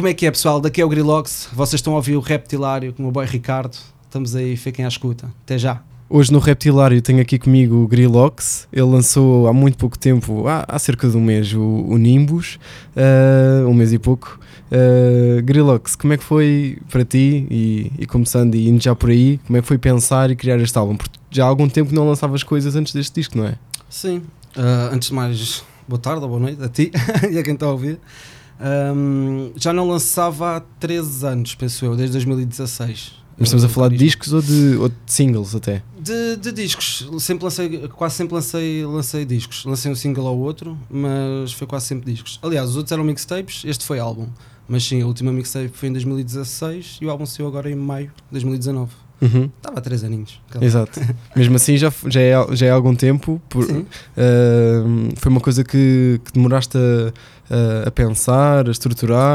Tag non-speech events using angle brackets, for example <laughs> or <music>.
Como é que é, pessoal? Daqui é o Grilox. Vocês estão a ouvir o Reptilário com o meu boy Ricardo. Estamos aí, fiquem à escuta. Até já. Hoje no Reptilário tenho aqui comigo o Grilox. Ele lançou há muito pouco tempo, há, há cerca de um mês, o, o Nimbus. ah, um mês e pouco. Ah, Grilox, como é que foi para ti? E, e começando e indo já por aí, como é que foi pensar e criar este álbum? Porque já há algum tempo que não lançavas coisas antes deste disco, não é? Sim. Ah, antes de mais, boa tarde ou boa noite a ti <laughs> e a quem está a ouvir. Ahm, já não lançava há 13 anos, penso eu, desde 2016. Mas estamos a falar de discos ou de, ou de singles até? De, de discos, sempre lancei, quase sempre lancei, lancei discos. Lancei um single ao outro, mas foi quase sempre discos. Aliás, os outros eram mixtapes, este foi álbum. Mas sim, a última mixtape foi em 2016 e o álbum saiu agora em maio de 2019. Uhum, Estava há 3 aninhos. Exato. <laughs> Mesmo assim já, já, é, já é algum tempo. Por, ah, foi uma coisa que, que demoraste a- a pensar, a estruturar.